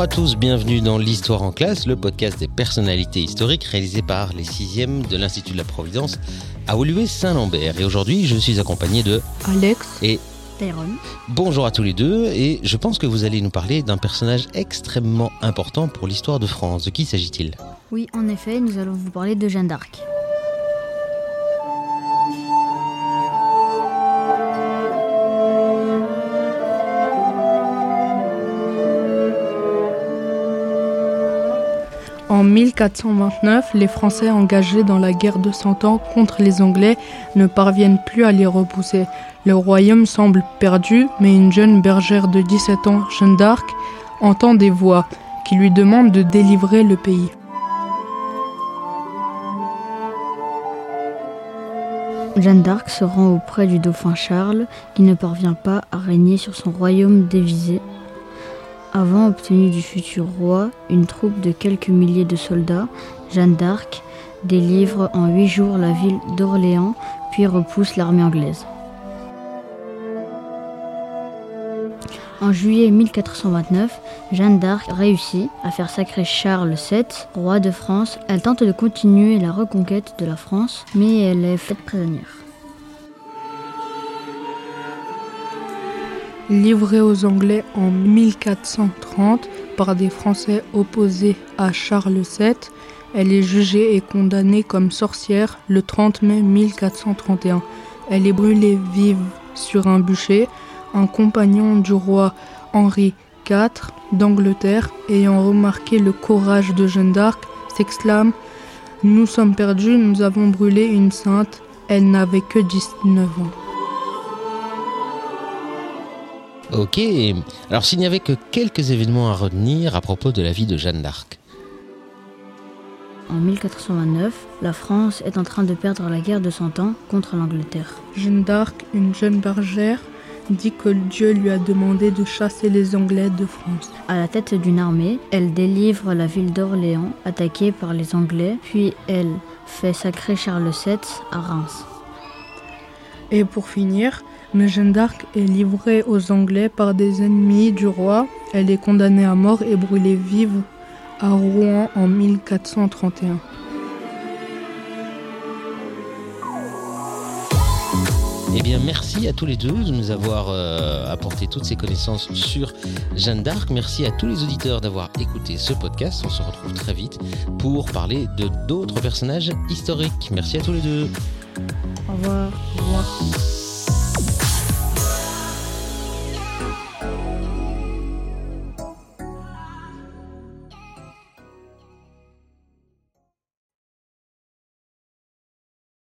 à tous, bienvenue dans l'Histoire en classe, le podcast des personnalités historiques réalisé par les sixièmes de l'Institut de la Providence à Woluwe-Saint-Lambert. Et aujourd'hui, je suis accompagné de Alex et Tyrone. Bonjour à tous les deux, et je pense que vous allez nous parler d'un personnage extrêmement important pour l'histoire de France. De qui s'agit-il? Oui, en effet, nous allons vous parler de Jeanne d'Arc. En 1429, les Français engagés dans la guerre de Cent Ans contre les Anglais ne parviennent plus à les repousser. Le royaume semble perdu, mais une jeune bergère de 17 ans, Jeanne d'Arc, entend des voix qui lui demandent de délivrer le pays. Jeanne d'Arc se rend auprès du dauphin Charles, qui ne parvient pas à régner sur son royaume dévisé. Avant obtenu du futur roi une troupe de quelques milliers de soldats, Jeanne d'Arc délivre en huit jours la ville d'Orléans, puis repousse l'armée anglaise. En juillet 1429, Jeanne d'Arc réussit à faire sacrer Charles VII, roi de France. Elle tente de continuer la reconquête de la France, mais elle est faite prisonnière. Livrée aux Anglais en 1430 par des Français opposés à Charles VII, elle est jugée et condamnée comme sorcière le 30 mai 1431. Elle est brûlée vive sur un bûcher. Un compagnon du roi Henri IV d'Angleterre, ayant remarqué le courage de Jeanne d'Arc, s'exclame Nous sommes perdus, nous avons brûlé une sainte. Elle n'avait que 19 ans. Ok, alors s'il n'y avait que quelques événements à retenir à propos de la vie de Jeanne d'Arc. En 1429, la France est en train de perdre la guerre de Cent Ans contre l'Angleterre. Jeanne d'Arc, une jeune bergère, dit que Dieu lui a demandé de chasser les Anglais de France. À la tête d'une armée, elle délivre la ville d'Orléans, attaquée par les Anglais, puis elle fait sacrer Charles VII à Reims. Et pour finir, mais Jeanne d'Arc est livrée aux Anglais par des ennemis du roi. Elle est condamnée à mort et brûlée vive à Rouen en 1431. Eh bien, merci à tous les deux de nous avoir euh, apporté toutes ces connaissances sur Jeanne d'Arc. Merci à tous les auditeurs d'avoir écouté ce podcast. On se retrouve très vite pour parler de d'autres personnages historiques. Merci à tous les deux. Au revoir. Au revoir.